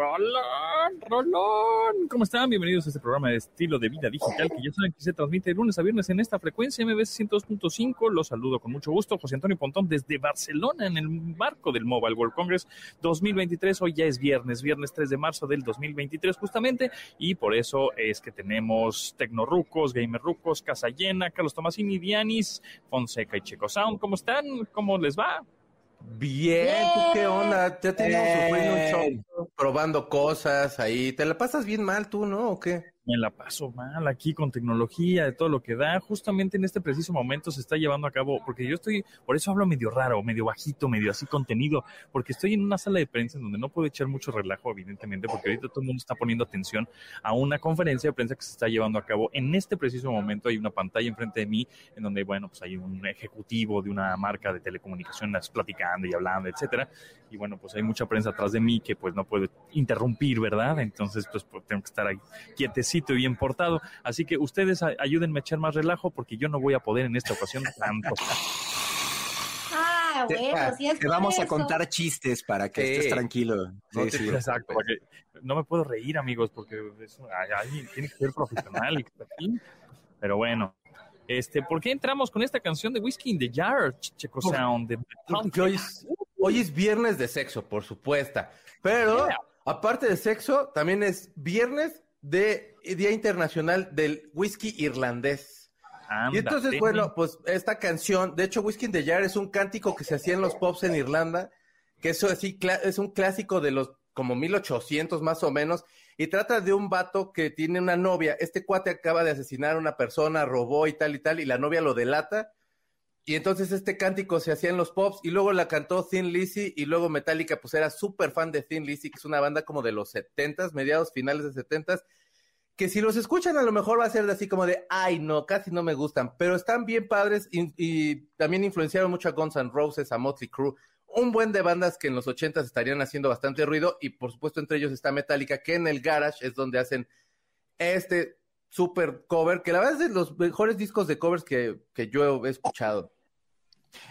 Rolón, Rolón. ¿Cómo están? Bienvenidos a este programa de estilo de vida digital que ya saben que se transmite de lunes a viernes en esta frecuencia MBS 102.5. Los saludo con mucho gusto. José Antonio Pontón desde Barcelona en el marco del Mobile World Congress 2023. Hoy ya es viernes, viernes 3 de marzo del 2023 justamente y por eso es que tenemos Tecnorucos, Gamerrucos, Casa Llena, Carlos Tomasini, Dianis, Fonseca y Checo Sound. ¿Cómo están? ¿Cómo les va? Bien, ¿tú qué onda? Ya sufriendo un show, probando cosas ahí. ¿Te la pasas bien mal tú, no? ¿O qué? Me la paso mal aquí con tecnología, de todo lo que da. Justamente en este preciso momento se está llevando a cabo, porque yo estoy, por eso hablo medio raro, medio bajito, medio así contenido, porque estoy en una sala de prensa en donde no puedo echar mucho relajo, evidentemente, porque ahorita todo el mundo está poniendo atención a una conferencia de prensa que se está llevando a cabo. En este preciso momento hay una pantalla enfrente de mí en donde, bueno, pues hay un ejecutivo de una marca de telecomunicaciones platicando y hablando, etcétera. Y bueno, pues hay mucha prensa atrás de mí que pues no puedo interrumpir, ¿verdad? Entonces, pues, pues tengo que estar ahí quietecito y bien portado. Así que ustedes ayúdenme a echar más relajo porque yo no voy a poder en esta ocasión tanto. Ah, bueno, si es Te vamos a contar chistes para que estés tranquilo. Sí, sí, exacto. no me puedo reír, amigos, porque alguien tiene que ser profesional y aquí. Pero bueno, este, ¿por qué entramos con esta canción de Whiskey in the Jar, Checo Sound? De hoy, es, hoy es viernes de sexo, por supuesto. Pero, aparte de sexo, también es viernes de Día Internacional del Whisky Irlandés. y entonces, bueno, pues esta canción, de hecho, Whisky in the Jar es un cántico que se hacía en los pubs en Irlanda, que eso así es un clásico de los como 1800 más o menos, y trata de un vato que tiene una novia. Este cuate acaba de asesinar a una persona, robó y tal y tal, y la novia lo delata. Y entonces este cántico se hacía en los pops y luego la cantó Thin Lizzy y luego Metallica pues era súper fan de Thin Lizzy, que es una banda como de los setentas, mediados finales de setentas, que si los escuchan a lo mejor va a ser así como de, ay no, casi no me gustan, pero están bien padres y, también influenciaron mucho a Guns N' Roses, a Motley Crue, un buen de bandas que en los ochentas estarían haciendo bastante ruido y por supuesto entre ellos está Metallica, que en el Garage es donde hacen este super cover, que la verdad es de los mejores discos de covers que, que yo he escuchado.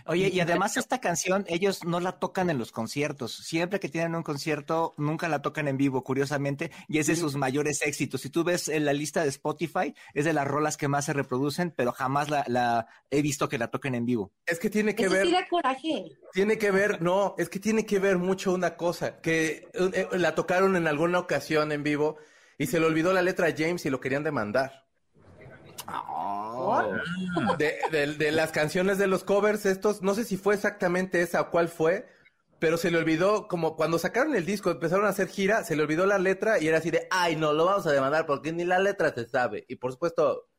Oye, y además esta canción ellos no la tocan en los conciertos. Siempre que tienen un concierto, nunca la tocan en vivo, curiosamente, y es de sus mayores éxitos. Si tú ves en la lista de Spotify, es de las rolas que más se reproducen, pero jamás la, he visto que la toquen en vivo. Es que tiene que ver. Sí coraje. Tiene que ver, no, es que tiene que ver mucho una cosa, que eh, la tocaron en alguna ocasión en vivo y se le olvidó la letra a James y lo querían demandar. Oh. De, las canciones de los covers, estos, no sé si fue exactamente esa o cuál fue, pero se le olvidó, como cuando sacaron el disco, empezaron a hacer gira, se le olvidó la letra y era así de, ay, no, lo vamos a demandar porque ni la letra se sabe. Y por supuesto,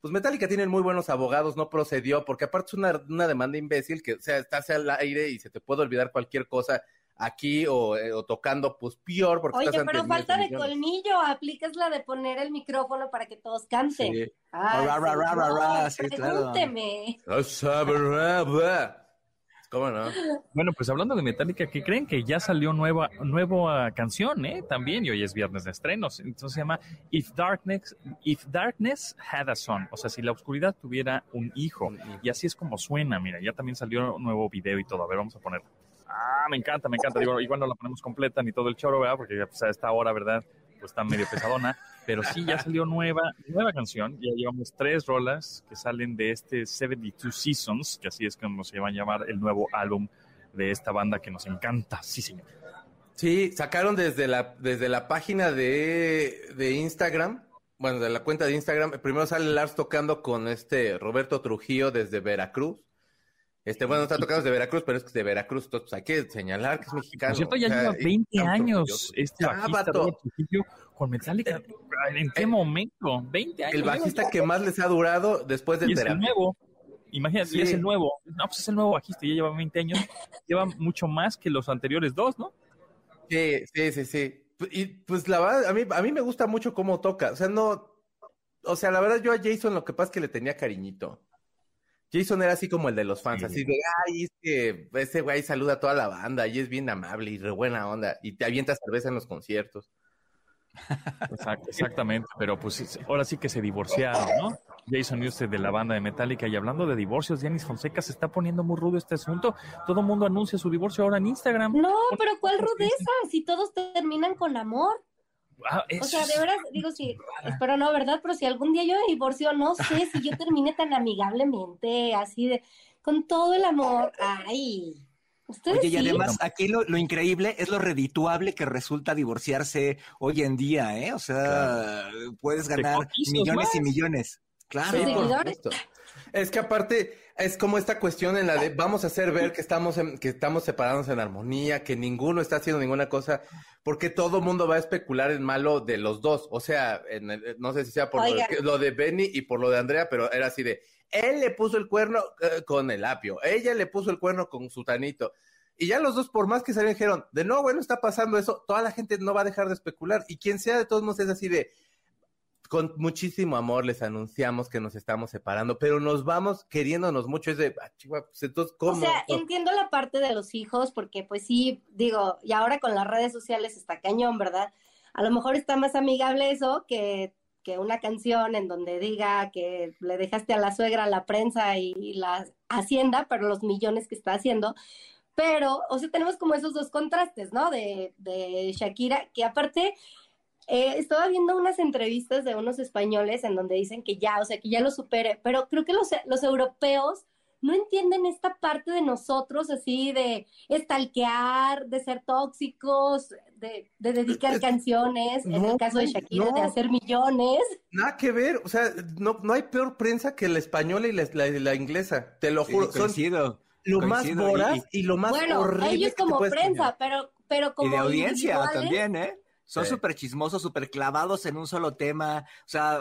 pues Metallica tienen muy buenos abogados, no procedió, porque aparte es una, una demanda imbécil que, o sea, estás al aire y se te puede olvidar cualquier cosa aquí o, eh, o, tocando, pues peor porque Oye, pero falta de colmillo, aplicas la de poner el micrófono para que todos canten. Sí. Ah, sí, pregúnteme. ¿Cómo no? Bueno, pues hablando de Metallica, ¿qué creen que ya salió nueva, nueva canción, eh? También, y hoy es viernes de estrenos. Entonces se llama If Darkness, If Darkness Had a Son. O sea, si la oscuridad tuviera un hijo. Y así es como suena, mira, ya también salió un nuevo video y todo. A ver, vamos a ponerlo. Ah, me encanta, me encanta. Digo, igual no la ponemos completa ni todo el choro, ¿verdad? Porque pues, a esta hora, ¿verdad? Pues está medio pesadona. Pero sí, ya salió nueva, nueva canción. Ya llevamos tres rolas que salen de este 72 Seasons, que así es como se va a llamar el nuevo álbum de esta banda que nos encanta. Sí, señor. Sí, sacaron desde la, desde la página de, de Instagram, bueno, de la cuenta de Instagram. Primero sale Lars tocando con este Roberto Trujillo desde Veracruz. Este, bueno, está tocado de Veracruz, pero es que es de Veracruz, entonces hay que señalar que es mexicano. Por cierto, ya lleva 20 años este bajista con Metallica. ¿En qué eh, momento? 20 años. El bajista que más les ha durado después del y es el nuevo. Imagínate, es el nuevo. No, pues es el nuevo bajista, ya lleva 20 años. lleva mucho más que los anteriores dos, ¿no? Sí, sí, sí, sí. Y pues la verdad, a mí, a mí me gusta mucho cómo toca. O sea, no. O sea, la verdad, yo a Jason lo que pasa es que le tenía cariñito. Jason era así como el de los fans, así de, ay, es que ese güey saluda a toda la banda y es bien amable y re buena onda y te avienta cerveza en los conciertos. exactamente, pero pues ahora sí que se divorciaron, ¿no? Jason Newsted de la banda de Metallica y hablando de divorcios, Janis Fonseca se está poniendo muy rudo este asunto. Todo el mundo anuncia su divorcio ahora en Instagram. No, pero ¿cuál rudeza? Si todos terminan con amor. Ah, o sea, de verdad, digo, sí, espero no, ¿verdad? Pero si algún día yo me divorcio, no sé si yo termine tan amigablemente, así de, con todo el amor. Ay. Oye, y además aquí lo, increíble es lo redituable que resulta divorciarse hoy en día, ¿eh? O sea, puedes ganar millones y millones. Claro. Es que aparte es como esta cuestión en la de vamos a hacer ver que estamos que estamos separados en armonía, que ninguno está haciendo ninguna cosa, porque todo el mundo va a especular en malo de los dos. O sea, no sé si sea por lo, de Benny y por lo de Andrea, pero era así de él le puso el cuerno eh, con el apio, ella le puso el cuerno con su tanito. Y ya los dos, por más que se dijeron, de no, bueno, está pasando eso, toda la gente no va a dejar de especular. Y quien sea de todos modos es así de, con muchísimo amor les anunciamos que nos estamos separando, pero nos vamos queriéndonos mucho. Es de, ah, pues entonces, ¿cómo? O sea, entiendo la parte de los hijos, porque pues sí, digo, y ahora con las redes sociales está cañón, ¿verdad? A lo mejor está más amigable eso que que una canción en donde diga que le dejaste a la suegra la prensa y, la hacienda, pero los millones que está haciendo. Pero, o sea, tenemos como esos dos contrastes, ¿no? De, de Shakira, que aparte, eh, estaba viendo unas entrevistas de unos españoles en donde dicen que ya, o sea, que ya lo supere, pero creo que los, los europeos no entienden esta parte de nosotros así de estalquear, de ser tóxicos, de, dedicar canciones, en el caso de Shakira, de hacer millones. Nada que ver, o sea, no, no hay peor prensa que la española y la, inglesa, te lo juro. son lo más voraz y, lo más bueno, ellos como prensa, pero, pero como Y de audiencia también, ¿eh? Son súper chismosos, súper clavados en un solo tema. O sea,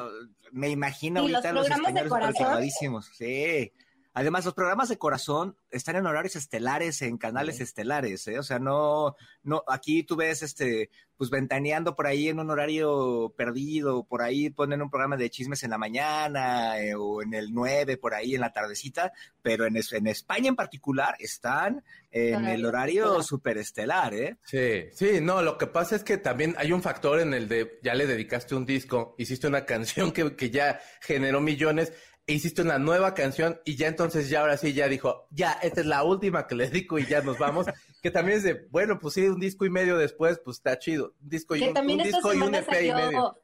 me imagino ahorita los, los españoles súper clavadísimos. Sí. Además, los programas de corazón están en horarios estelares, en canales estelares, ¿eh? O sea, no, no, aquí tú ves, este, pues ventaneando por ahí en un horario perdido, por ahí ponen un programa de chismes en la mañana eh, o en el 9, por ahí en la tardecita, pero en, en España en particular están en el horario superestelar, ¿eh? Sí, sí, no, lo que pasa es que también hay un factor en el de, ya le dedicaste un disco, hiciste una canción que, que ya generó millones, hiciste una nueva canción y ya entonces ya ahora sí ya dijo, ya, esta es la última que le dedico y ya nos vamos, que también es de, bueno, pues sí, un disco y medio después, pues está chido, un disco y un, disco y un EP salió, y medio.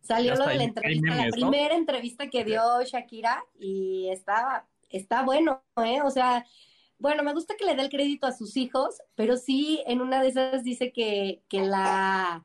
Salió lo de la entrevista, la primera entrevista que dio Shakira y está, está bueno, ¿eh? O sea, bueno, me gusta que le dé el crédito a sus hijos, pero sí en una de esas dice que, que la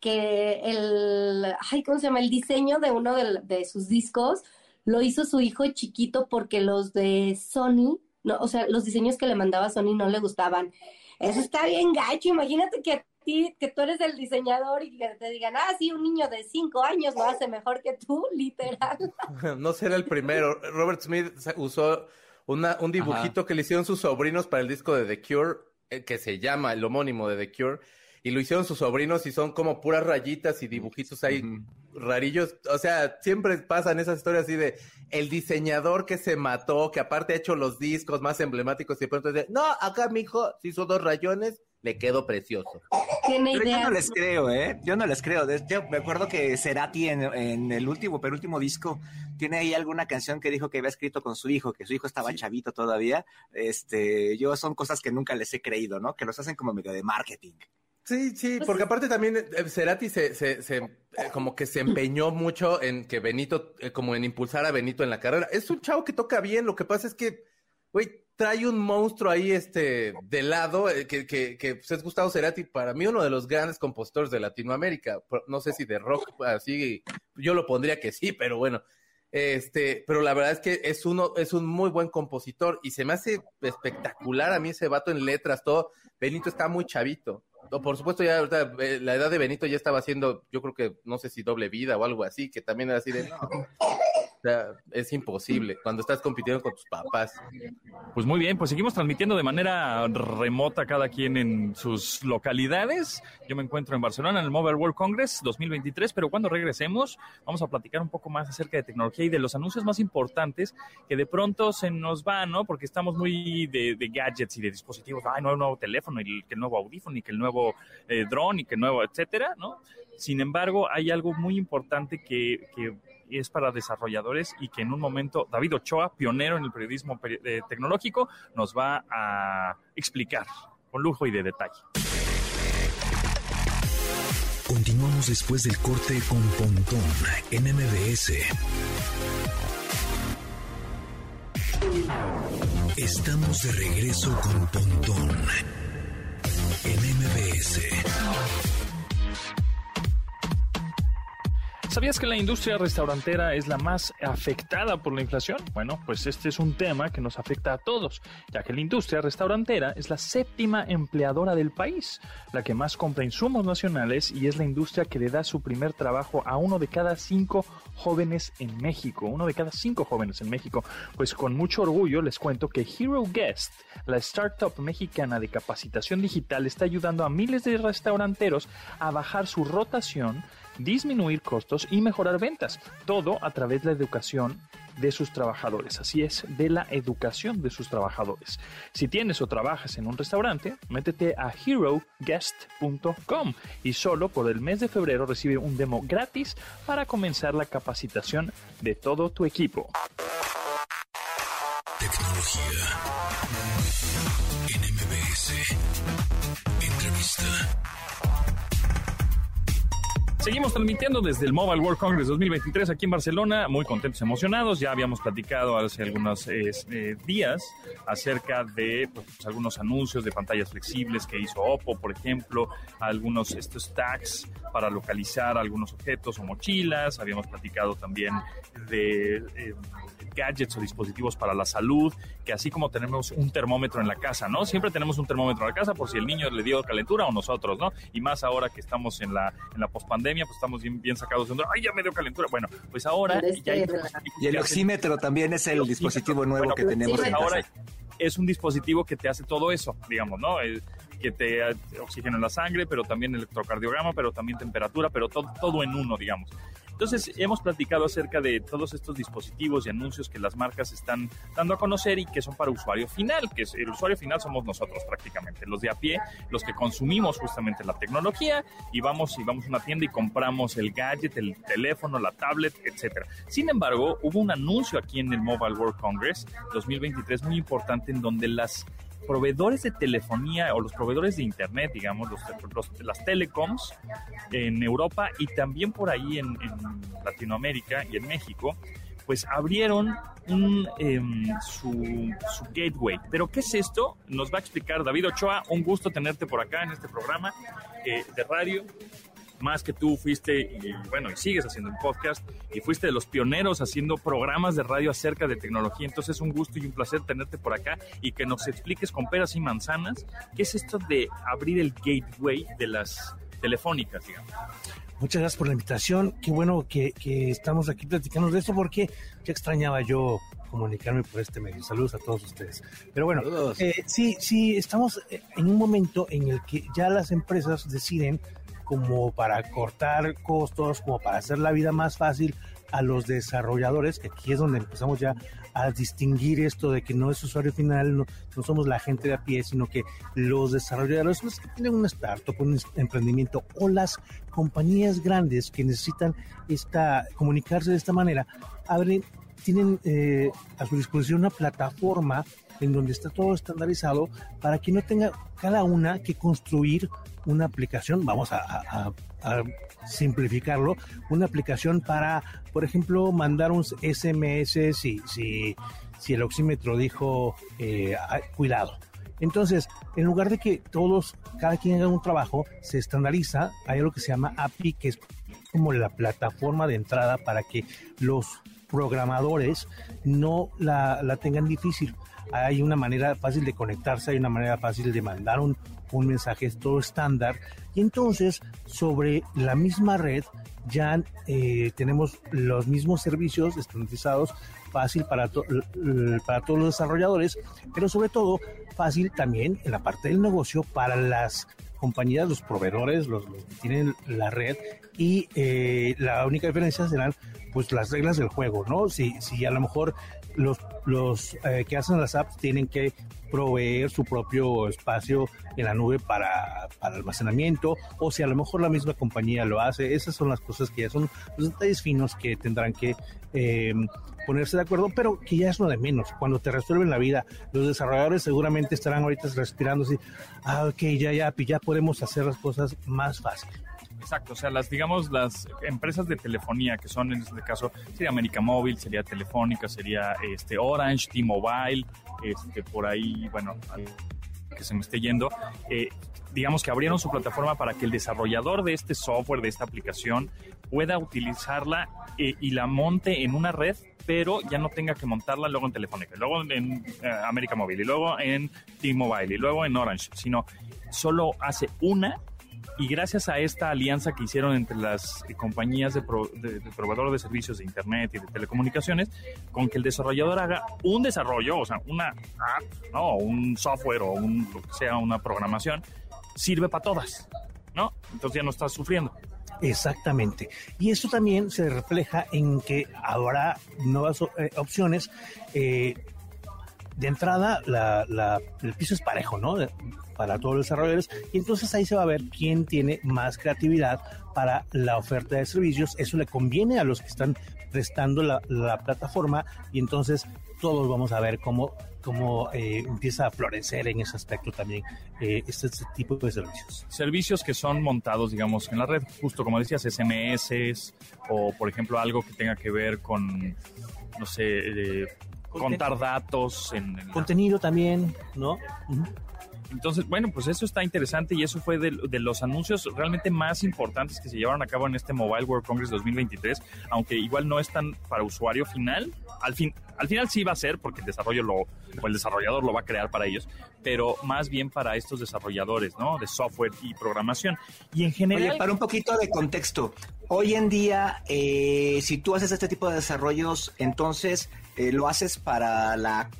que el, ay, ¿cómo se llama? El diseño de uno de, de sus discos lo hizo su hijo chiquito porque los de Sony, no, o sea, los diseños que le mandaba Sony no le gustaban. Eso está bien gacho, imagínate que a ti, que tú eres el diseñador y que te digan, ah, sí, un niño de cinco años lo hace mejor que tú, literal. No será el primero. Robert Smith usó una, un dibujito que le hicieron sus sobrinos para el disco de The Cure, eh, que se llama el homónimo de The Cure, y lo hicieron sus sobrinos y son como puras rayitas y dibujitos ahí rarillos. O sea, siempre pasan esas historias así de el diseñador que se mató, que aparte ha hecho los discos más emblemáticos y de pronto dice, no, acá mi hijo se hizo dos rayones, le quedó precioso. Pero yo no les creo, ¿eh? Yo no les creo. Yo me acuerdo que Cerati en, en, el último, penúltimo disco, tiene ahí alguna canción que dijo que había escrito con su hijo, que su hijo estaba chavito todavía. Este, yo son cosas que nunca les he creído, ¿no? Que los hacen como medio de marketing. Sí, sí, pues porque aparte también eh, Cerati se, se, se eh, como que se empeñó mucho en que Benito, eh, como en impulsar a Benito en la carrera. Es un chavo que toca bien, lo que pasa es que, güey, trae un monstruo ahí, este, de lado, que, que, que pues, es Gustavo Cerati, para mí uno de los grandes compositores de Latinoamérica. No sé si de rock, así, yo lo pondría que sí, pero bueno. Este, pero la verdad es que es uno, es un muy buen compositor y se me hace espectacular a mí ese vato en letras, todo. Benito está muy chavito por supuesto, ya eh, la edad de Benito ya estaba haciendo, yo creo que no sé si doble vida o algo así, que también era así de. Sea, es imposible cuando estás compitiendo con tus papás. Pues muy bien, pues seguimos transmitiendo de manera remota cada quien en sus localidades. Yo me encuentro en Barcelona en el Mobile World Congress 2023, pero cuando regresemos vamos a platicar un poco más acerca de tecnología y de los anuncios más importantes que de pronto se nos van, ¿no? Porque estamos muy de, gadgets y de dispositivos. Ay, no, nuevo teléfono y que el nuevo audífono y que el nuevo eh, y que el nuevo, etcétera, ¿no? Sin embargo, hay algo muy importante que, es para desarrolladores y que en un momento David Ochoa, pionero en el periodismo eh, tecnológico, nos va a explicar con lujo y de detalle. Continuamos después del corte con Pontón en MBS. Estamos de regreso con Pontón en MBS. ¿Sabías que la industria restaurantera es la más afectada por la inflación? Bueno, pues este es un tema que nos afecta a todos, ya que la industria restaurantera es la séptima empleadora del país, la que más compra insumos nacionales y es la industria que le da su primer trabajo a uno de cada cinco jóvenes en México, uno de cada cinco jóvenes en México. Pues con mucho orgullo les cuento que Hero Guest, la startup mexicana de capacitación digital, está ayudando a miles de restauranteros a bajar su rotación disminuir costos y mejorar ventas. Todo a través de la educación de sus trabajadores. Así es, de la educación de sus trabajadores. Si tienes o trabajas en un restaurante, métete a heroguest.com y solo por el mes de febrero recibe un demo gratis para comenzar la capacitación de todo tu equipo. Tecnología. Entrevista. Seguimos transmitiendo desde el Mobile World Congress 2023 aquí en Barcelona, muy contentos, emocionados. Ya habíamos platicado hace algunos eh, días acerca de pues, algunos anuncios de pantallas flexibles que hizo Oppo, por ejemplo, algunos estos tags para localizar algunos objetos o mochilas. Habíamos platicado también de eh, gadgets o dispositivos para la salud, que así como tenemos un termómetro en la casa, ¿no? Siempre tenemos un termómetro en la casa por si el niño le dio calentura o nosotros, ¿no? Y más ahora que estamos en la, en la pospandemia, pues estamos bien, bien sacados de ay, ya me dio calentura. Bueno, pues ahora ya hay Y el oxímetro también es el dispositivo nuevo que tenemos en ahora es un dispositivo que te hace todo eso, digamos, ¿no? Que te oxigena la sangre, pero también electrocardiograma, pero también temperatura, pero todo, todo en uno, digamos. Entonces, hemos platicado acerca de todos estos dispositivos y anuncios que las marcas están dando a conocer y que son para usuario final, que es, el usuario final somos nosotros prácticamente, los de a pie, los que consumimos justamente la tecnología y vamos y vamos a una tienda y compramos el gadget, el teléfono, la tablet, etcétera. Sin embargo, hubo un anuncio aquí en el Mobile World Congress 2023 muy importante en donde las proveedores de telefonía o los proveedores de internet, digamos, los, las telecoms en Europa y también por ahí en, Latinoamérica y en México, pues abrieron un, em, su, gateway. Pero ¿qué es esto? Nos va a explicar David Ochoa. Un gusto tenerte por acá en este programa eh, de radio más que tú fuiste, y bueno, y sigues haciendo un podcast, y fuiste de los pioneros haciendo programas de radio acerca de tecnología. Entonces es un gusto y un placer tenerte por acá y que nos expliques con peras y manzanas qué es esto de abrir el gateway de las telefónicas, digamos. Muchas gracias por la invitación. Qué bueno que, estamos aquí platicando de esto porque ya extrañaba yo comunicarme por este medio. Saludos a todos ustedes. Pero bueno, eh, sí, sí, estamos en un momento en el que ya las empresas deciden como para cortar costos, como para hacer la vida más fácil a los desarrolladores, que aquí es donde empezamos ya a distinguir esto de que no es usuario final, no, somos la gente de a pie, sino que los desarrolladores, los que tienen un startup, un emprendimiento, o las compañías grandes que necesitan esta, comunicarse de esta manera, abren, tienen eh, a su disposición una plataforma en donde está todo estandarizado para que no tenga cada una que construir una aplicación, vamos a, simplificarlo, una aplicación para, por ejemplo, mandar un SMS si, si, si el oxímetro dijo eh, cuidado. Entonces, en lugar de que todos, cada quien haga un trabajo, se estandariza, hay algo que se llama API, que es como la plataforma de entrada para que los programadores no la, la tengan difícil. hay una manera fácil de conectarse, hay una manera fácil de mandar un, un mensaje, todo estándar. Y entonces, sobre la misma red, ya eh, tenemos los mismos servicios estandarizados, fácil para, para todos los desarrolladores, pero sobre todo fácil también en la parte del negocio para las compañías, los proveedores, los, que tienen la red y eh, la única diferencia serán pues las reglas del juego, ¿no? Si, si a lo mejor los, los eh, que hacen las apps tienen que proveer su propio espacio en la nube para, para, almacenamiento o si a lo mejor la misma compañía lo hace. Esas son las cosas que ya son los detalles finos que tendrán que eh, ponerse de acuerdo, pero que ya es lo de menos. Cuando te resuelven la vida, los desarrolladores seguramente estarán ahorita respirando así, ah, ok, ya, ya, ya podemos hacer las cosas más fácil. Exacto, o sea, las, digamos, las empresas de telefonía, que son en este caso, sería América Móvil, sería Telefónica, sería este Orange, T-Mobile, este, por ahí, bueno, que se me esté yendo, eh, digamos que abrieron su plataforma para que el desarrollador de este software, de esta aplicación, pueda utilizarla eh, y la monte en una red, pero ya no tenga que montarla luego en Telefónica, luego en eh, América Móvil, y luego en T-Mobile, y luego en Orange, sino solo hace una y gracias a esta alianza que hicieron entre las compañías de, proveedor de servicios de Internet y de telecomunicaciones, con que el desarrollador haga un desarrollo, o sea, una app, ¿no? un software o un, lo que sea, una programación, sirve para todas, ¿no? Entonces ya no estás sufriendo. Exactamente. Y esto también se refleja en que habrá nuevas eh, opciones. Eh, de entrada, el piso es parejo, ¿no? Para todos los desarrolladores y entonces ahí se va a ver quién tiene más creatividad para la oferta de servicios. Eso le conviene a los que están prestando la, plataforma y entonces todos vamos a ver cómo, cómo eh, empieza a florecer en ese aspecto también eh, este, este, tipo de servicios. Servicios que son montados, digamos, en la red, justo como decías, SMS o, por ejemplo, algo que tenga que ver con, no sé, eh, contar datos en... el Contenido también, ¿no? Entonces, bueno, pues eso está interesante y eso fue de, los anuncios realmente más importantes que se llevaron a cabo en este Mobile World Congress 2023, aunque igual no es tan para usuario final. Al fin, al final sí va a ser porque el desarrollo lo, o el desarrollador lo va a crear para ellos, pero más bien para estos desarrolladores, ¿no? De software y programación. Y en general. para un poquito de contexto, hoy en día, eh, si tú haces este tipo de desarrollos, entonces eh, lo haces para la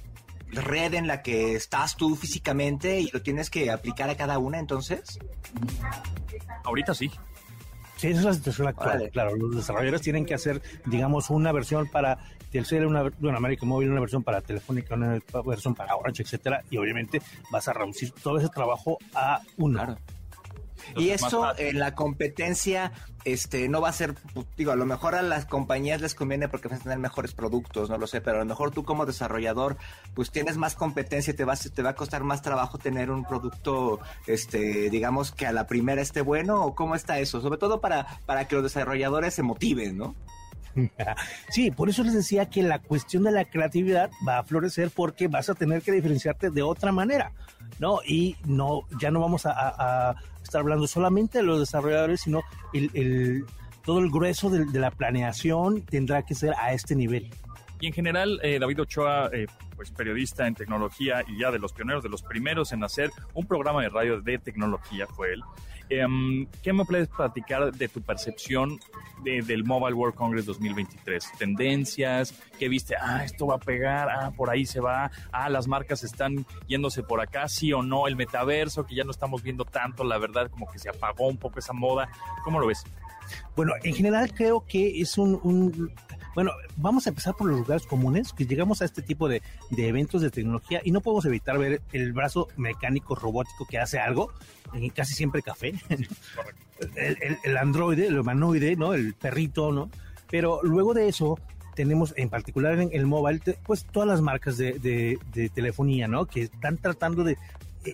red en la que estás tú físicamente y lo tienes que aplicar a cada una entonces? Ahorita sí. Sí, esa es la situación actual. Claro, los desarrolladores tienen que hacer, digamos, una versión para Telcel, una, una América Móvil, una versión para Telefónica, una versión para Orange, etcétera, y obviamente vas a reducir todo ese trabajo a una. Claro y eso en la competencia este no va a ser, pues, digo, a lo mejor a las compañías les conviene porque van a tener mejores productos, no lo sé, pero a lo mejor tú como desarrollador, pues tienes más competencia, te vas, te va a costar más trabajo tener un producto, este, digamos que a la primera esté bueno, o cómo está eso, sobre todo para, para que los desarrolladores se motiven, ¿no? Sí, por eso les decía que la cuestión de la creatividad va a florecer porque vas a tener que diferenciarte de otra manera, ¿no? Y no, ya no vamos a, estar hablando solamente de los desarrolladores, sino el, todo el grueso de, la planeación tendrá que ser a este nivel. Y en general, eh, David Ochoa, eh, pues periodista en tecnología y ya de los pioneros, de los primeros en hacer un programa de radio de tecnología fue él. Em, ¿Qué me puedes platicar de tu percepción del Mobile World Congress 2023? Tendencias, ¿qué viste? Ah, esto va a pegar, ah, por ahí se va, ah, las marcas están yéndose por acá, sí o no, el metaverso, que ya no estamos viendo tanto, la verdad, como que se apagó un poco esa moda. ¿Cómo lo ves? Bueno, en general creo que es un, bueno, vamos a empezar por los lugares comunes, que llegamos a este tipo de, eventos de tecnología y no podemos evitar ver el brazo mecánico robótico que hace algo, casi siempre café, el, androide, el humanoide, ¿no? El perrito, ¿no? Pero luego de eso tenemos en particular en el mobile, pues todas las marcas de, telefonía, ¿no? Que están tratando de,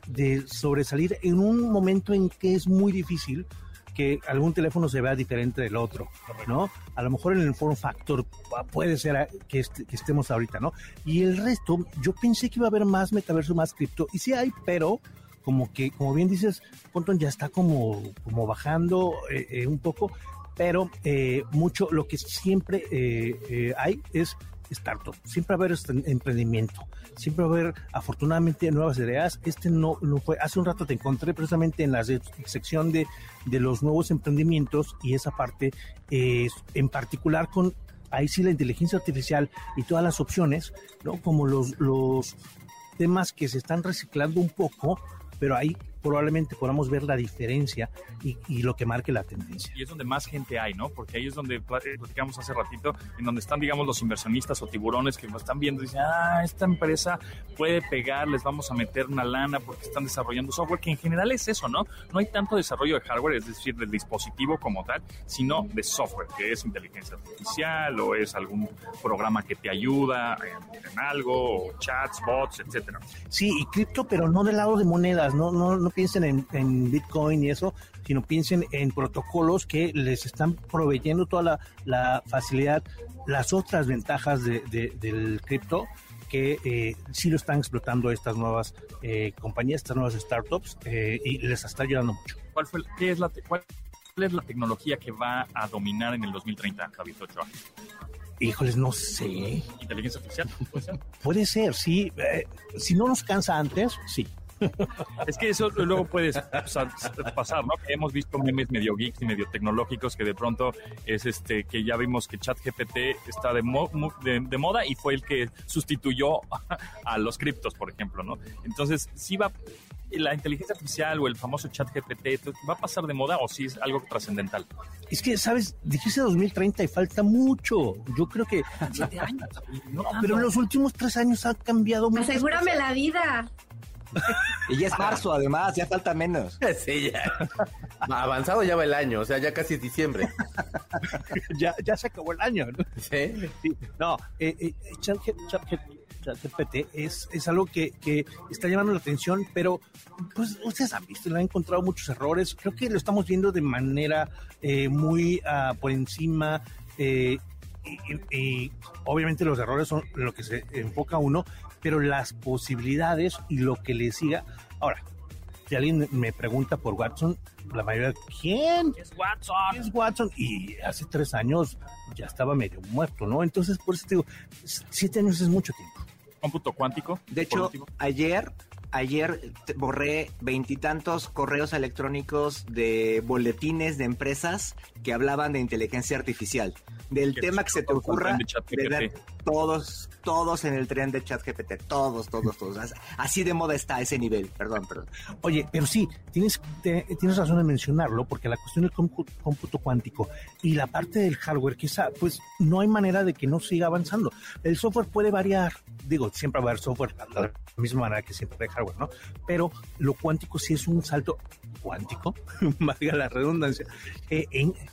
de sobresalir en un momento en que es muy difícil que algún teléfono se vea diferente del otro, ¿no? A lo mejor en el form factor puede ser que, estemos ahorita, ¿no? Y el resto, yo pensé que iba a haber más metaverso, más cripto, y sí hay, pero como que, como bien dices, Ponton ya está como, como bajando eh, eh, un poco, pero eh, mucho, lo que siempre hay es startup, siempre va a haber este emprendimiento, siempre va a haber afortunadamente nuevas ideas. Este no, no fue, hace un rato te encontré precisamente en la sección de, de los nuevos emprendimientos y esa parte eh, en particular con ahí sí la inteligencia artificial y todas las opciones, ¿no? Como los, los temas que se están reciclando un poco, pero ahí probablemente podamos ver la diferencia y, lo que marque la tendencia. Y es donde más gente hay, ¿no? Porque ahí es donde platicamos hace ratito, en donde están, digamos, los inversionistas o tiburones que nos están viendo y dicen, ah, esta empresa puede pegar, les vamos a meter una lana porque están desarrollando software, que en general es eso, ¿no? No hay tanto desarrollo de hardware, es decir, del dispositivo como tal, sino de software, que es inteligencia artificial o es algún programa que te ayuda en, algo, o chats, bots, etcétera. Sí, y cripto, pero no del lado de monedas, no, no, no piensen en, Bitcoin y eso, sino piensen en protocolos que les están proveyendo toda la, facilidad, las otras ventajas del cripto que eh, sí lo están explotando estas nuevas eh, compañías, estas nuevas startups eh, y les está ayudando mucho. ¿Cuál, fue, qué es la cuál es la tecnología que va a dominar en el 2030, David Ochoa? Híjoles, no sé. ¿Inteligencia artificial? Puede ser, puede ser sí. si no nos cansa antes, sí. Es que eso luego puede pasar, ¿no? Que hemos visto memes medio geeks y medio tecnológicos que de pronto es este que ya vimos que ChatGPT está de, de, moda y fue el que sustituyó a los criptos, por ejemplo, ¿no? Entonces, sí va la inteligencia artificial o el famoso chat GPT va a pasar de moda o si es algo trascendental? Es que, ¿sabes? Dijiste 2030 y falta mucho. Yo creo que... años. pero en los últimos tres años ha cambiado mucho. Asegúrame la vida. Y ya es marzo, además, ya falta menos. Sí, ya. Avanzado ya va el año, o sea, ya casi es diciembre. ya, ya se acabó el año, ¿no? Sí. No, eh, eh, ChatGPT es, es algo que, que, está llamando la atención, pero pues ustedes han visto, le han encontrado muchos errores. Creo que lo estamos viendo de manera eh, muy uh, por encima. Eh, y, y, obviamente los errores son lo que se enfoca uno, pero las posibilidades y lo que le siga. Ahora, si alguien me pregunta por Watson, la mayoría, ¿quién? Es Watson. Es Watson. Y hace tres años ya estaba medio muerto, ¿no? Entonces, por eso te digo, siete años es mucho tiempo. Cómputo cuántico. De hecho, ayer ayer borré veintitantos correos electrónicos de boletines de empresas que hablaban de inteligencia artificial. Del tema que se te ocurra, todos, todos en el tren de ChatGPT, todos, todos, todos. Así de moda está ese nivel, perdón, perdón. Oye, pero sí, tienes, tienes razón en mencionarlo, porque la cuestión del cómputo, cuántico y la parte del hardware, quizá, pues no hay manera de que no siga avanzando. El software puede variar, digo, siempre va a haber software de la misma manera que siempre hay hardware, ¿no? Pero lo cuántico sí es un salto cuántico, valga la redundancia, eh,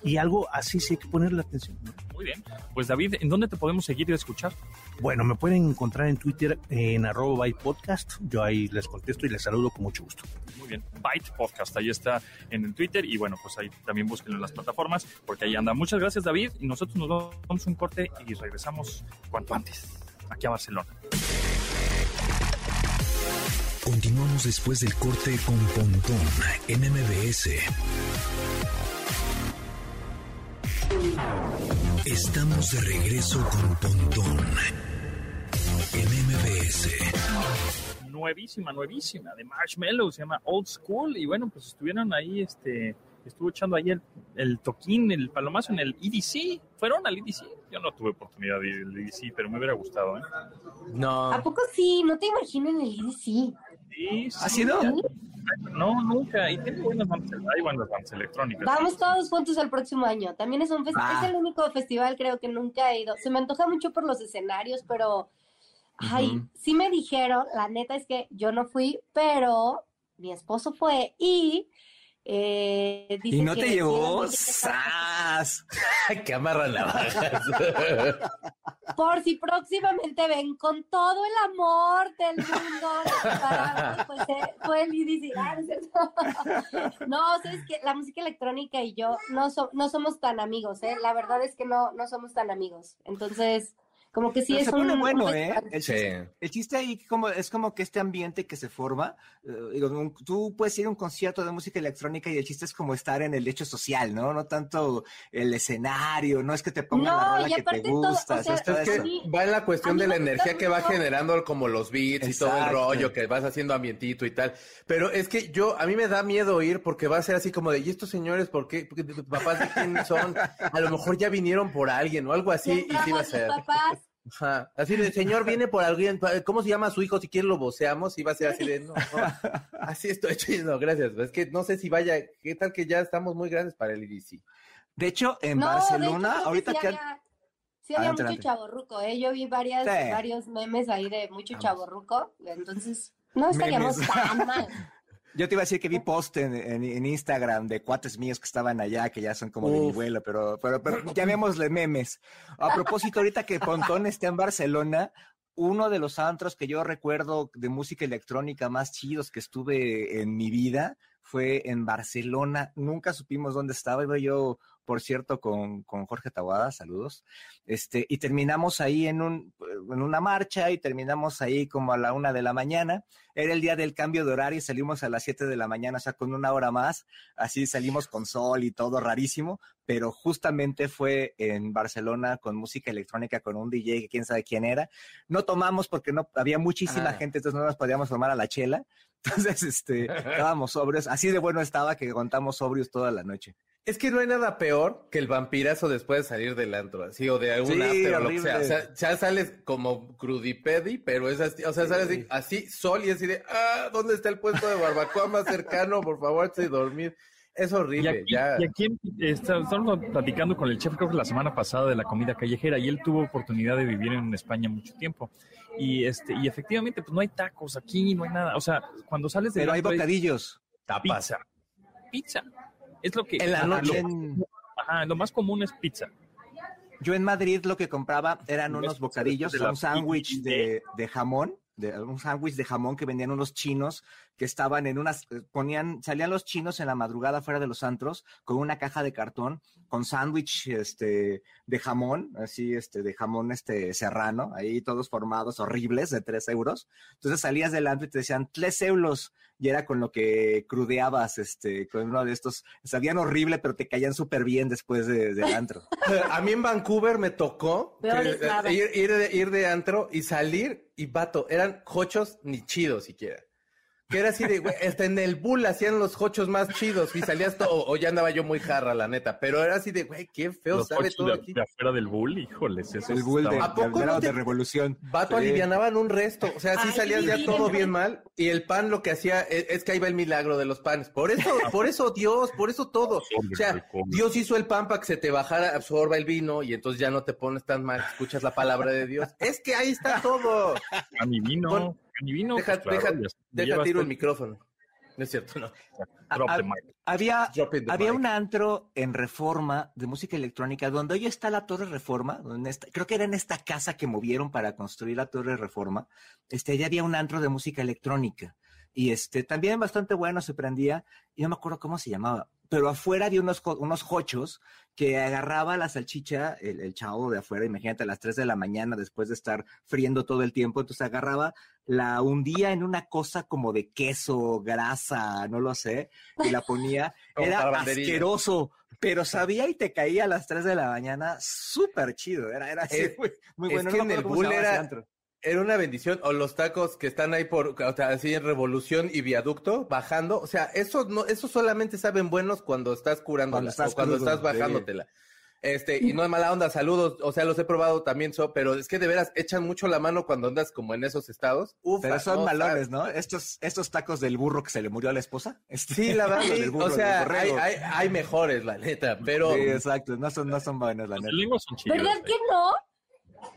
y algo así sí hay que ponerle atención. Muy bien. Pues David, ¿en dónde te podemos seguir y escuchar? Bueno, me pueden encontrar en Twitter en arroba byte podcast. Yo ahí les contesto y les saludo con mucho gusto. Muy bien, Byte Podcast, ahí está en el Twitter y bueno, pues ahí también búsquenlo en las plataformas porque ahí anda. Muchas gracias David y nosotros nos damos un corte y regresamos cuanto antes aquí a Barcelona. Continuamos después del corte con Pontón en MBS. Estamos de regreso con Pontón en MBS. Nuevísima, nuevísima, de Marshmallow, se llama Old School. Y bueno, pues estuvieron ahí, este, estuvo echando ahí el, el toquín, el palomazo en el EDC. ¿Fueron al EDC? Yo no tuve oportunidad de ir al EDC, pero me hubiera gustado, ¿eh? No. ¿A poco sí? No te imagino en el EDC. Sí, ¿Ha sido? No, nunca. Y tiene buenas bandas, hay buenas bandas electrónicas. Vamos todos juntos el próximo año. También es un festival, es el único festival creo que nunca he ido. Se me antoja mucho por los escenarios, pero ay, sí me dijeron, la neta es que yo no fui, pero mi esposo fue y eh, ¿Y no te llevó? ¡Sas! ¡Qué amarran Por si próximamente ven con todo el amor del mundo, pues eh, fue el IDC. No, sabes que la música electrónica y yo no, no somos tan amigos, ¿eh? La verdad es que no, no somos tan amigos. Entonces, Como que sí Pero es se pone un... bueno, un ¿eh? El, Sí. chiste, el chiste ahí como, es como que este ambiente que se forma, eh, digo, un- tú puedes ir a un concierto de música electrónica y el chiste es como estar en el hecho social, ¿no? No tanto el escenario, no es que te pongan la No, rola y que te gusta. o sea, es que mí- va en la cuestión de la energía que va mucho- generando como los beats y todo el rollo que vas haciendo ambientito y tal. Pero es que yo, a mí me da miedo ir porque va a ser así como de, ¿y estos señores por qué? Porque tus papás de quién son? A lo mejor ya vinieron por alguien o algo así y sí va a ser. papás, Ajá. Así de, señor viene por alguien, ¿cómo se llama su hijo? Si quiere lo voceamos y va a ser así de, no, no. Así estoy chido, gracias. Es que no sé si vaya, ¿qué tal que ya estamos muy grandes para el IDC? De hecho, en no, de hecho, Barcelona, ahorita sí que... había, sí había Adelante, mucho chaborruco, ¿eh? Yo vi varias, Sí. varios memes ahí de mucho chaborruco, entonces no estaríamos Memes. tan mal. Yo te iba a decir que vi post en, en- en Instagram de cuates míos que estaban allá, que ya son como de mi vuelo, pero, pero, pero llamémosle memes. A propósito, ahorita que Pontón está en Barcelona, uno de los antros que yo recuerdo de música electrónica más chidos que estuve en mi vida fue en Barcelona. Nunca supimos dónde estaba. Iba yo, por cierto, con, con Jorge Tawada, saludos. Este, y terminamos ahí en, un, en una marcha y terminamos ahí como a la una de la mañana. Era el día del cambio de horario y salimos a las siete de la mañana, o sea, con una hora más. Así salimos con sol y todo rarísimo, pero justamente fue en Barcelona con música electrónica, con un DJ que quién sabe quién era. No tomamos porque no había muchísima Ah. gente, entonces no nos podíamos tomar a la chela. Entonces, este, estábamos sobrios. Así de bueno estaba que aguantamos sobrios toda la noche. Es que no hay nada peor que el vampirazo después de salir del antro, así, o de algún Sí, after o lo que sea. O sea, ya sales como crudipedi, pero es así, o sea, sales así, así, sol y así de, ah, ¿dónde está el puesto de barbacoa más cercano? Por favor, estoy dormir. Es Y horrible, aquí, ya. y aquí, está- estamos platicando con el chef, creo que la semana pasada, de la comida callejera, y él tuvo oportunidad de vivir en España mucho tiempo. Y este y efectivamente, pues no hay tacos aquí, no hay nada. O sea, cuando sales de Pero hay bocadillos. Tapas. pizza. Pizza. Es lo que. En la noche. Ajá, lo más común es pizza. Yo en Madrid lo que compraba eran unos bocadillos, un sándwich de, de jamón, de, un sándwich de jamón que vendían unos chinos que estaban en unas, eh, ponían, salían los chinos en la madrugada fuera de los antros con una caja de cartón con sándwich este, de jamón, así este, de jamón este serrano, ahí todos formados, horribles, de tres euros. Entonces salías del antro y te decían tres euros y era con lo que crudeabas, este, con uno de estos, sabían horrible, pero te caían súper bien después de- del antro. A mí en Vancouver me tocó que- nada. ir, ir de, ir de antro y salir y vato, eran jochos ni chidos siquiera. Que era así de, güey, hasta en el bull hacían los jochos más chidos y salías todo, o ya andaba yo muy jarra, la neta, pero era así de, güey, qué feo Los sabe todo de, aquí. de afuera del bull, híjoles, eso El bull de, ¿A poco de, no de te- revolución. Vato, Sí. alivianaban un resto. O sea, sí Ay, salías ya todo bien mal. Y el pan lo que hacía es, es que ahí va el milagro de los panes. Por eso, por eso Dios, por eso todo. O sea, Dios hizo el pan para que se te bajara, absorba el vino y entonces ya no te pones tan mal, escuchas la palabra de Dios. Es que ahí está todo. A mi vino, vino. Deja, pues, claro, deja, ya- tiro el micrófono. No es cierto, no. drop the mic. Había, Drop in the había mic. un antro en Reforma de música electrónica donde hoy está la Torre Reforma, donde está- creo que era en esta casa que movieron para construir la Torre Reforma. Este, allá había un antro de música electrónica y este también bastante bueno se prendía y no me acuerdo cómo se llamaba, pero afuera había unos unos jochos que agarraba la salchicha, el, el chavo de afuera, imagínate a las 3 de la mañana después de estar friendo todo el tiempo, entonces agarraba, la hundía en una cosa como de queso, grasa, no lo sé, y la ponía, era asqueroso, pero sabía y te caía a las 3 de la mañana, súper chido, era, era así, Es- muy, muy es bueno. que no en el Bull era- una bendición. O los tacos que están ahí por, o sea, así en revolución y viaducto, bajando. O sea, eso no, eso solamente saben buenos cuando estás curándola Cuando estás o cuando crudo, estás sí. Este, y no es mala onda, saludos. O sea, los he probado también, so, pero es que de veras echan mucho la mano cuando andas como en esos estados. Ufa, Pero son no, malones. ¿no? Estos, estos tacos del burro que se le murió a la esposa. Este, Sí, la verdad, los sí, del burro, o sea, del hay, hay, hay mejores, la neta, pero Sí, exacto, no son, no son buenos, la Los neta. son chidos. ¿Verdad eh. que no?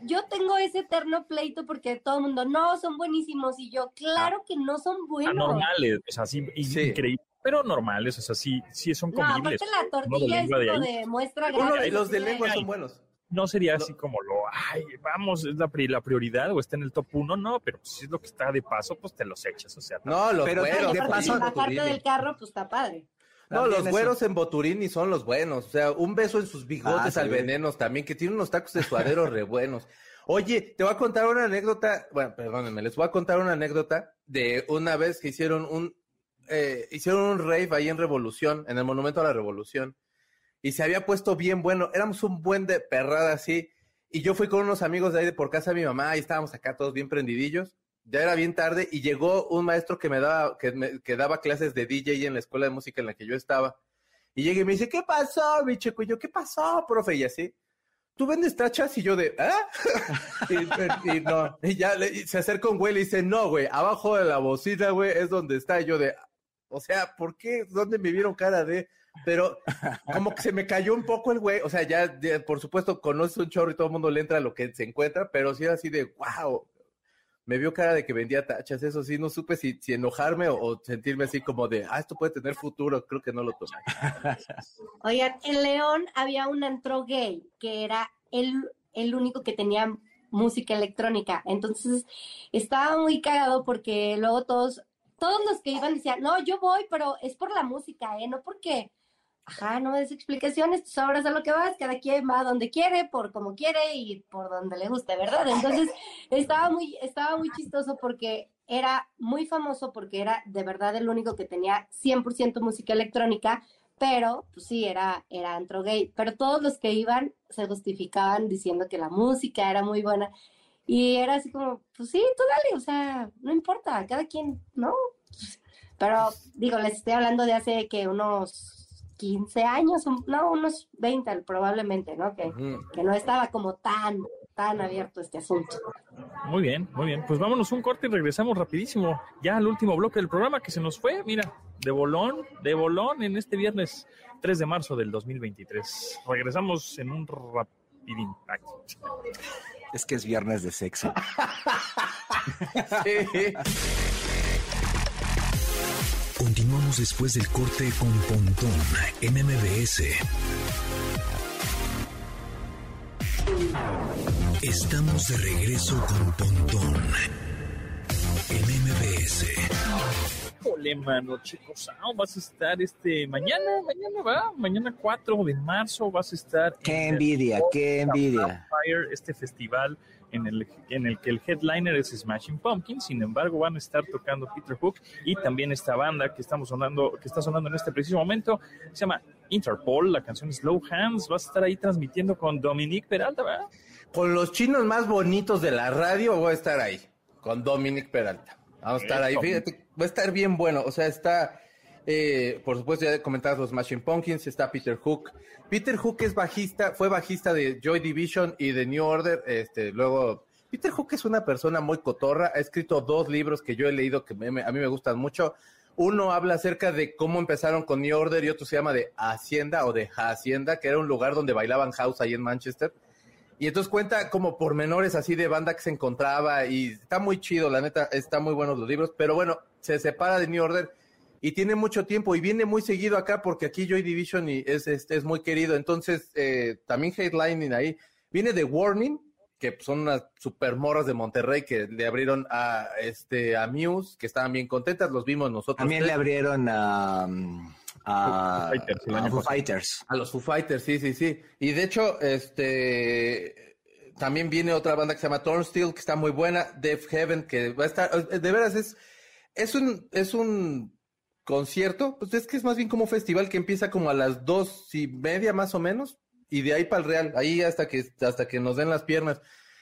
Yo tengo ese eterno pleito porque todo el mundo, no, son buenísimos. Y yo, claro que no son buenos. Anormales, o sea, sí, Sí. increíble, pero normales, o sea, sí, sí son No, comibles. aparte la Uno de es de de muestra uno de los de lengua son buenos. No sería No. así como lo, ay, vamos, es la, pri- la prioridad o está en el top uno, no, pero si es lo que está de paso, pues te los echas, o sea, No, los Pero güeros. de paso- bajarte Boturini. del carro, pues está padre. No, También los eso. güeros en Boturini son los buenos. O sea, un beso en sus bigotes Ah, sí. al venenos también, que tienen unos tacos de suadero re buenos. Oye, te voy a contar una anécdota, bueno, perdónenme, les voy a contar una anécdota de una vez que hicieron un, eh, hicieron un rave ahí en Revolución, en el Monumento a la Revolución, y se había puesto bien bueno, éramos un buen de perrada así, y yo fui con unos amigos de ahí de por casa de mi mamá, y estábamos acá todos bien prendidillos, ya era bien tarde, y llegó un maestro que me daba, que, me, que daba clases de DJ en la escuela de música en la que yo estaba, y llegué y me dice, ¿qué pasó, mi chico? Y yo, ¿qué pasó, profe? Y así, ¿tú vendes tachas? Y yo de, ¿ah? y, y, no, y ya se acerca un güey y le dice, no, güey, abajo de la bocina, güey, es donde está. Y yo de, o sea, ¿por qué? ¿Dónde me vieron cara de? Pero como que se me cayó un poco el güey, o sea, ya, por supuesto, conoces un chorro y todo el mundo le entra a lo que se encuentra, pero sí era así de, wow, me vio cara de que vendía tachas, eso sí, no supe si, enojarme o, o, sentirme así como de, ah, esto puede tener futuro, creo que no lo tomé. Oigan, en León había un antro gay que era el, el único que tenía música electrónica, entonces estaba muy cagado porque luego todos, todos los que iban decían, no, yo voy, pero es por la música, ¿eh? No porque Ajá, no des explicaciones, tú sabrás a lo que vas, cada quien va donde quiere, por como quiere y por donde le guste, ¿verdad? Entonces, estaba muy, estaba muy chistoso porque era muy famoso porque era de verdad el único que tenía 100% música electrónica, pero pues sí, era, era antro gay, pero todos los que iban se justificaban diciendo que la música era muy buena y era así como, pues sí, tú dale, o sea, no importa, cada quien, ¿no? Pero digo, les estoy hablando de hace que unos 15 años, no, unos 20 probablemente, ¿no? Que, que no estaba como tan, tan abierto este asunto. Muy bien, muy bien. Pues vámonos un corte y regresamos rapidísimo ya al último bloque del programa que se nos fue, mira, de bolón, de bolón en este viernes 3 de marzo del 2023. Regresamos en un rapidín. Es que es viernes de sexo. sí. Continuamos después del corte con Pontón en MBS. Estamos de regreso con Pontón en MBS. Híjole, mano, chicos, ah, vas a estar este mañana, mañana va, mañana 4 de marzo vas a estar. Qué envidia, qué envidia. Fire, este festival en el, en el que el headliner es Smashing Pumpkins, sin embargo van a estar tocando Peter Hook y también esta banda que estamos sonando, que está sonando en este preciso momento, se llama Interpol, la canción Slow Hands, vas a estar ahí transmitiendo con Dominique Peralta, ¿verdad? Con los chinos más bonitos de la radio voy a estar ahí, con Dominique Peralta. Vamos a estar ahí, fíjate, va a estar bien bueno, o sea, está... Eh, por supuesto, ya comentados los Machine Pumpkins, está Peter Hook. Peter Hook es bajista, fue bajista de Joy Division y de New Order. Este, luego, Peter Hook es una persona muy cotorra, ha escrito dos libros que yo he leído que a mí me gustan mucho. Uno habla acerca de cómo empezaron con New Order y otro se llama de Hacienda o de Hacienda, que era un lugar donde bailaban house ahí en Manchester. Y entonces cuenta como pormenores así de banda que se encontraba y está muy chido, la neta, está muy buenos los libros, pero bueno, se separa de New Order y tiene mucho tiempo y viene muy seguido acá porque aquí Joy Division y es, es, es muy querido. Entonces, eh, también headlining ahí. Viene de Warning, que son unas super morras de Monterrey que le abrieron a este a Muse, que estaban bien contentas, los vimos nosotros. También tres. le abrieron a, a, Fighters, a Foo. Fighters. A los Foo Fighters, sí, sí, sí. Y de hecho, este también viene otra banda que se llama Turnstile, que está muy buena, Death Heaven, que va a estar, de veras es, es un, es un concierto, pues es que es más bien como un festival que empieza como a las dos y media más o menos, y de ahí para el Real, ahí hasta que, hasta que nos den las piernas,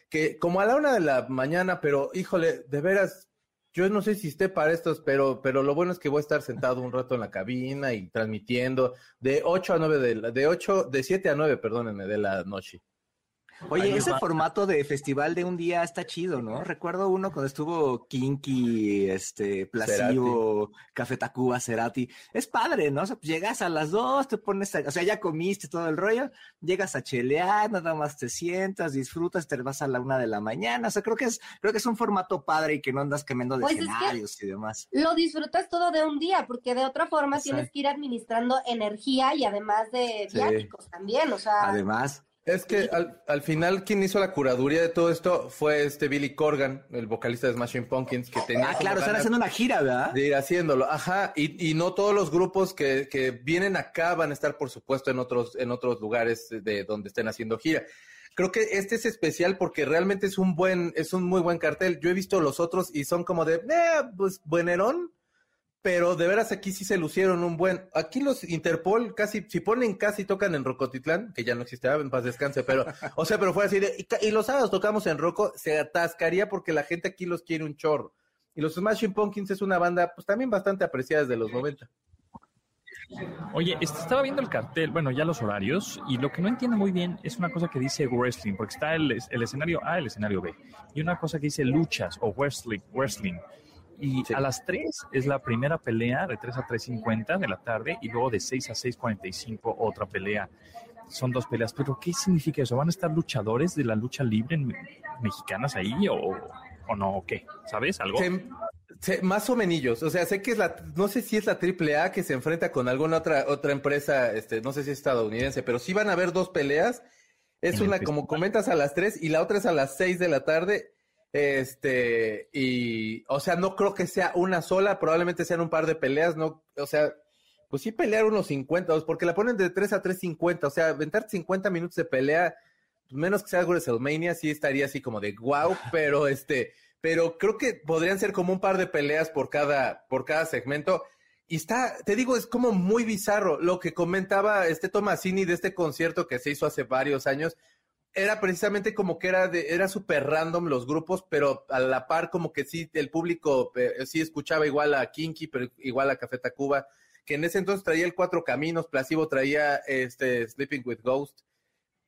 que como a la una de la mañana, pero híjole, de veras, yo no sé si esté para estos, pero, pero lo bueno es que voy a estar sentado un rato en la cabina y transmitiendo de 8 a 9 de de 8, de 7 a 9, perdónenme, de la noche. Oye, ese va. formato de festival de un día está chido, ¿no? Recuerdo uno cuando estuvo Kinky, este, Placebo, Café Tacuba, Cerati. Es padre, ¿no? O sea, pues llegas a las dos, te pones, a- o sea, ya comiste todo el rollo, llegas a chelear, nada más te sientas, disfrutas, te vas a la una de la mañana. O sea, creo que es, creo que es un formato padre y que no andas cambiando de Pues es que- escenarios y demás. Lo disfrutas todo de un día, porque de otra forma Exacto. tienes que ir administrando energía y además de Sí. viáticos también, o sea, Además, Es que al, al final quien hizo la curaduría de todo esto fue este Billy Corgan, el vocalista de Smashing Pumpkins, que tenía ah, claro, están haciendo una gira, ¿verdad? de ir haciéndolo. Ajá, y, y no todos los grupos que, que vienen acá van a estar, por supuesto, en otros, en otros lugares de donde estén haciendo gira. creo que este es especial porque realmente es un buen, es un muy buen cartel. Yo he visto los otros y son como de, eh, pues buenerón, pero de veras aquí sí se lucieron un buen. Aquí los Interpol casi, si ponen casi tocan en Rocotitlán, que ya no existe, ah, en paz descanse, pero, o sea, pero fue así de, y, y los sábados tocamos en Roco, se atascaría porque la gente aquí los quiere un chorro. Y los Smashing Pumpkins es una banda, pues también bastante apreciada desde los 90. Oye, este, estaba viendo el cartel, bueno, ya los horarios, y lo que no entiendo muy bien es una cosa que dice wrestling, porque está el, el escenario A, el escenario B, y una cosa que dice luchas o wrestling, wrestling. Y Sí. a las 3 es la primera pelea de 3 a 3.50 de la tarde y luego de 6 a 6.45 otra pelea. Son dos peleas, pero ¿qué significa eso? ¿Van a estar luchadores de la lucha libre me- mexicanas ahí o, o no? ¿O qué? ¿Sabes algo? Se- se- más o menos, o sea, sé que es la, no sé si es la AAA que se enfrenta con alguna otra, otra empresa, este, no sé si es estadounidense, pero sí van a haber dos peleas. Es una, como comentas, a las 3 y la otra es a las 6 de la tarde. Este, y, o sea, no creo que sea una sola, probablemente sean un par de peleas, no, o sea, pues sí pelear unos 50, porque la ponen de 3 a 3.50, o sea, aventar 50 minutos de pelea, menos que sea WrestleMania, sí estaría así como de wow, pero este, pero creo que podrían ser como un par de peleas por cada, por cada segmento. Y está, te digo, es como muy bizarro. Lo que comentaba este Tomasini de este concierto que se hizo hace varios años, era precisamente como que era de, era súper random los grupos, pero a la par como que sí, el público eh, sí escuchaba igual a Kinky, pero igual a Café Tacuba, que en ese entonces traía el Cuatro Caminos, Placebo traía este Sleeping with Ghost.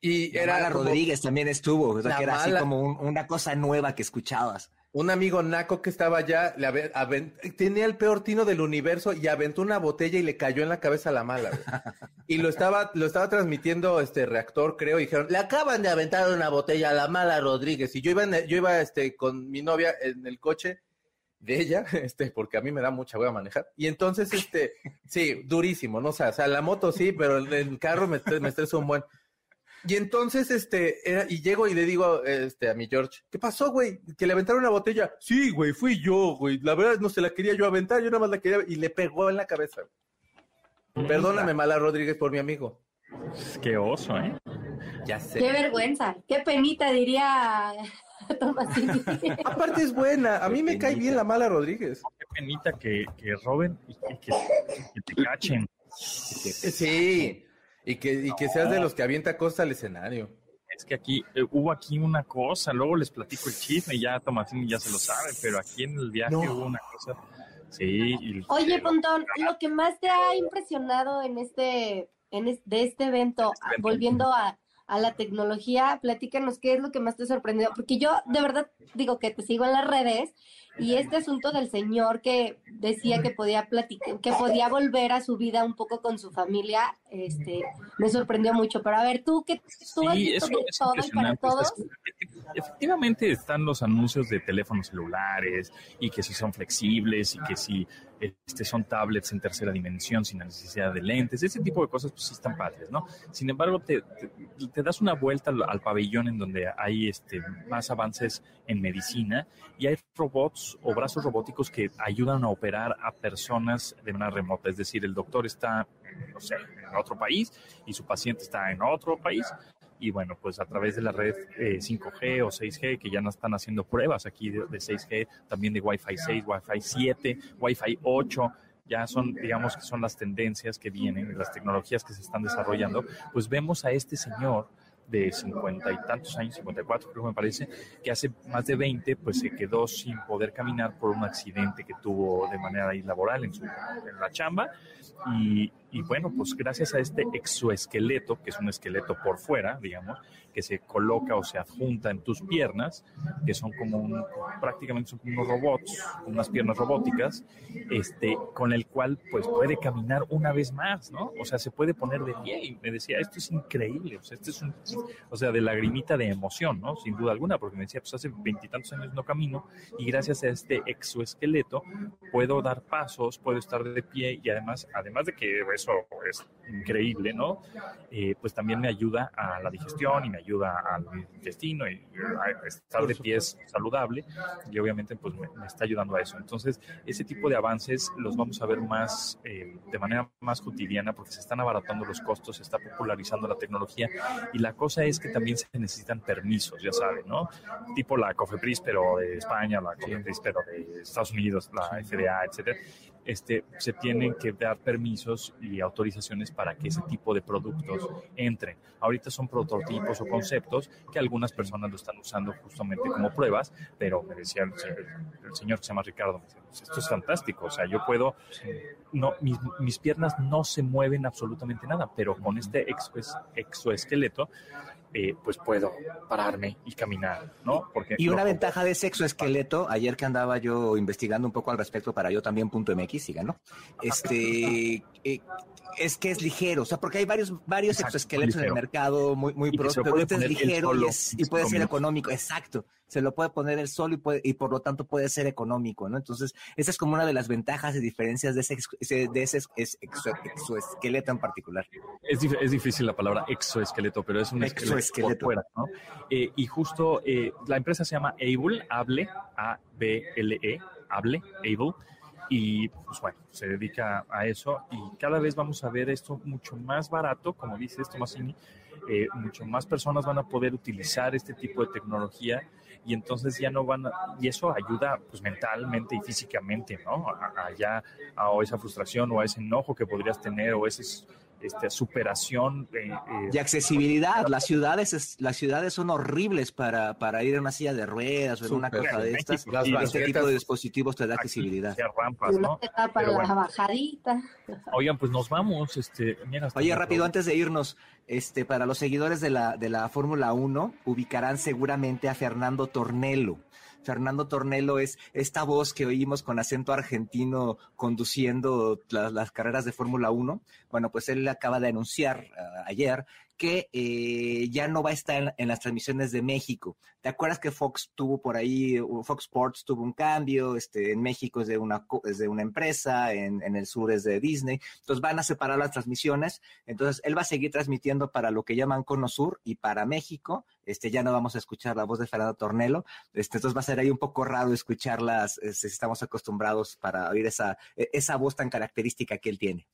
Y Era como- Rodríguez también estuvo, o sea, que era así Mala- como un- una cosa nueva que escuchabas. Un amigo naco que estaba allá, le tenía el peor tino del universo y aventó una botella y le cayó en la cabeza a la mala. güey. Y lo estaba, lo estaba transmitiendo este reactor, creo, y dijeron, le acaban de aventar una botella a la mala Rodríguez. Y yo iba, en yo iba este, con mi novia en el coche de ella, este, porque a mí me da mucha voy a manejar. Y entonces, este, sí, durísimo, ¿no? O sea, o sea, la moto sí, pero el, el carro me, me estresa un buen. Y entonces, este, era, y llego y le digo, este, a mi George, ¿qué pasó, güey? Que le aventaron una botella. Sí, güey, fui yo, güey. La verdad no se la quería yo aventar, yo nada más la quería, y le pegó en la cabeza. Perdóname, Mala Rodríguez, por mi amigo. Qué oso, ¿eh? Ya sé. Qué vergüenza, qué penita diría Tomasini. Aparte es buena, a mí me cae bien la Mala Rodríguez. Qué penita que, que roben y que, que- que te cachen. Sí, y que, y que seas de los que avienta cosas al escenario. Es que aquí eh, hubo aquí una cosa, luego les platico el chisme y ya Tomasini ya se lo sabe, pero aquí en el viaje No. hubo una cosa. Sí, y- Oye, Pontón, lo que más te ha impresionado en este, en es- de este evento, Este evento. volviendo a, a la tecnología, platícanos qué es lo que más te ha sorprendido, porque yo de verdad digo que te sigo en las redes y este asunto del señor que decía que podía platicar, que podía volver a su vida un poco con su familia, este, me sorprendió mucho. Pero a ver, tú que tú has visto eso de es todo y para todos, Efectivamente están los anuncios de teléfonos celulares y que si son flexibles y que si este, son tablets en tercera dimensión sin la necesidad de lentes, ese tipo de cosas pues sí están padres, ¿no? Sin embargo, te, te- das una vuelta al, al pabellón en donde hay este, más avances en medicina y hay robots o brazos robóticos que ayudan a operar a personas de manera remota, es decir, el doctor está, no sé, en otro país y su paciente está en otro país y bueno, pues a través de la red eh, 5G o 6G, que ya no están haciendo pruebas aquí de, de 6G, también de Wi-Fi 6, Wi-Fi 7, Wi-Fi 8, ya son, digamos que son las tendencias que vienen, las tecnologías que se están desarrollando, pues vemos a este señor de cincuenta y tantos años, 54 creo que me parece, que hace más de 20 pues se quedó sin poder caminar por un accidente que tuvo de manera laboral en, su, en la chamba y, y bueno, pues gracias a este exoesqueleto, que es un esqueleto por fuera, digamos, que se coloca o se adjunta en tus piernas, que son como un, prácticamente son como unos robots, unas piernas robóticas, este, con el cual pues puede caminar una vez más, ¿no? O sea, se puede poner de pie y me decía, esto es increíble, o sea, es un, o sea, de lagrimita de emoción, ¿no? Sin duda alguna, porque me decía, pues hace veintitantos años no camino y gracias a este exoesqueleto puedo dar pasos, puedo estar de pie y además, además de que es eso es increíble, ¿no? Eh, pues también me ayuda a la digestión y me ayuda al intestino y a estar de pies saludable y obviamente pues me, está ayudando a eso. Entonces, ese tipo de avances los vamos a ver más eh, de manera más cotidiana porque se están abaratando los costos, se está popularizando la tecnología y la cosa es que también se necesitan permisos, ya saben, ¿no? Tipo la COFEPRIS, pero de España, la COFEPRIS, pero de Estados Unidos, la FDA, etcétera este, se tienen que dar permisos y autorizaciones para que ese tipo de productos entren. Ahorita son prototipos o conceptos que algunas personas lo están usando justamente como pruebas, pero me decía el, señor que se llama Ricardo, pues esto es fantástico, o sea, yo puedo, no, mis, mis piernas no se mueven absolutamente nada, pero con este exoesqueleto eh, pues puedo pararme y caminar, ¿no? Porque y una ventaja de ese exoesqueleto, ayer que andaba yo investigando un poco al respecto para yo también punto MX, sigan, ¿no? Este, eh, es que es ligero, o sea, porque hay varios, varios exoesqueletos en el mercado muy, muy pros, pero este es ligero y, puede ser económico, exacto. Se lo puede poner el sol y, puede, y por lo tanto puede ser económico, ¿no? Entonces, esa es como una de las ventajas y diferencias de ese, de ese exoesqueleto en particular. Es, es, difícil la palabra exoesqueleto, pero es un exoesqueleto. Fuera, ¿no? Eh, y justo eh, la empresa se llama Able, Able, A-B-L-E, Able, Able y pues bueno, se dedica a eso y cada vez vamos a ver esto mucho más barato, como dice esto eh, mucho más personas van a poder utilizar este tipo de tecnología y entonces ya no van a, y eso ayuda pues mentalmente y físicamente, ¿no? A, ya a, esa frustración o a ese enojo que podrías tener o ese este, superación. Eh, eh, y accesibilidad. Las ciudades, las ciudades son horribles para, para ir en una silla de ruedas o en una cosa de estas. y este tipo de dispositivos te da accesibilidad. Rampas, ¿no? para la bajadita. Oigan, pues nos vamos. Este, Oye, rápido, antes de irnos, este, para los seguidores de la, de la Fórmula 1, ubicarán seguramente a Fernando Tornello. Fernando Tornelo es esta voz que oímos con acento argentino conduciendo las carreras de Fórmula 1. Bueno, pues él acaba de anunciar ah, ayer que eh, ya no va a estar en, las transmisiones de México. ¿Te acuerdas que Fox tuvo por ahí, Fox Sports tuvo un cambio, este, en México es de una, es de una empresa, en, el sur es de Disney, entonces van a separar las transmisiones, entonces él va a seguir transmitiendo para lo que llaman Cono Sur y para México, este, ya no vamos a escuchar la voz de Fernando Tornelo, este, entonces va a ser ahí un poco raro escucharlas, si estamos acostumbrados para oír esa, e, esa voz tan característica que él tiene.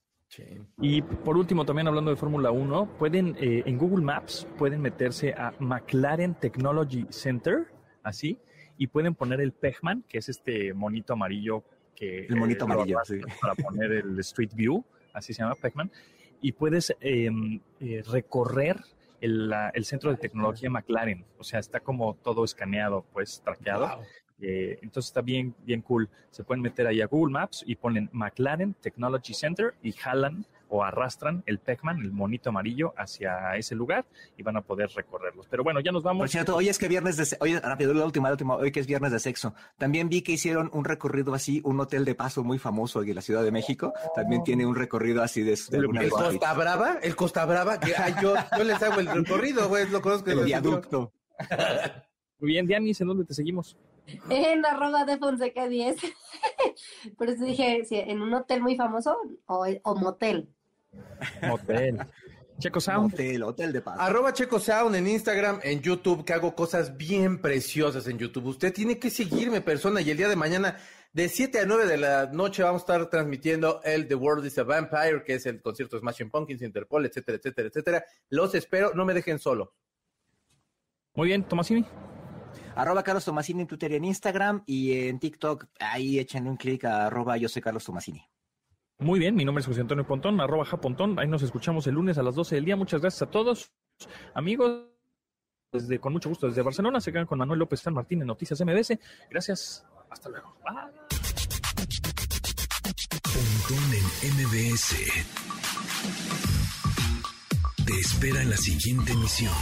Y por último, también hablando de Fórmula 1, pueden eh, en Google Maps pueden meterse a McLaren Technology Center, así, y pueden poner el Pegman, que es este monito amarillo que el monito eh, amarillo para poner el Street View, así se llama Pegman, y puedes em, eh, recorrer el, el, centro de tecnología McLaren, o sea, está como todo escaneado, pues traqueado. Eh, entonces está bien, bien cool. Se pueden meter ahí a Google Maps y ponen McLaren Technology Center y jalan o arrastran el Pac-Man, el monito amarillo, hacia ese lugar y van a poder recorrerlos. Pero bueno, ya nos vamos. Por cierto, hoy es que viernes de oye, rápido, la última, la última, hoy que es viernes de sexo. También vi que hicieron un recorrido así, un hotel de paso muy famoso en la Ciudad de México. También tiene un recorrido así de, ¿El Costa Brava? ¿El Costa Brava? Que, yo, yo les hago el recorrido, güey, lo conozco. El viaducto. Muy bien, Dianis, ¿en dónde te seguimos? En arroba de Fonseca 10. Por eso dije, si en un hotel muy famoso o, o motel. Motel. Checo Sound. Hotel, hotel de paz. Arroba Checo Sound en Instagram, en YouTube, que hago cosas bien preciosas en YouTube. Usted tiene que seguirme, persona, y el día de mañana, de 7 a 9 de la noche, vamos a estar transmitiendo el The World is a Vampire, que es el concierto de Smashing Pumpkins, Interpol, etcétera, etcétera, etcétera. Los espero, no me dejen solo. Muy bien, Tomasini. Arroba Carlos Tomasini en Twitter y en Instagram y en TikTok, ahí échenle un clic a arroba yo soy Carlos Tomasini. Muy bien, mi nombre es José Antonio Pontón, arroba Japontón. Ahí nos escuchamos el lunes a las 12 del día. Muchas gracias a todos. Amigos, desde, con mucho gusto desde Barcelona, se quedan con Manuel López San Martín en Noticias MBS. Gracias. Hasta luego. Bye. Pontón en MBS. Te espera en la siguiente emisión.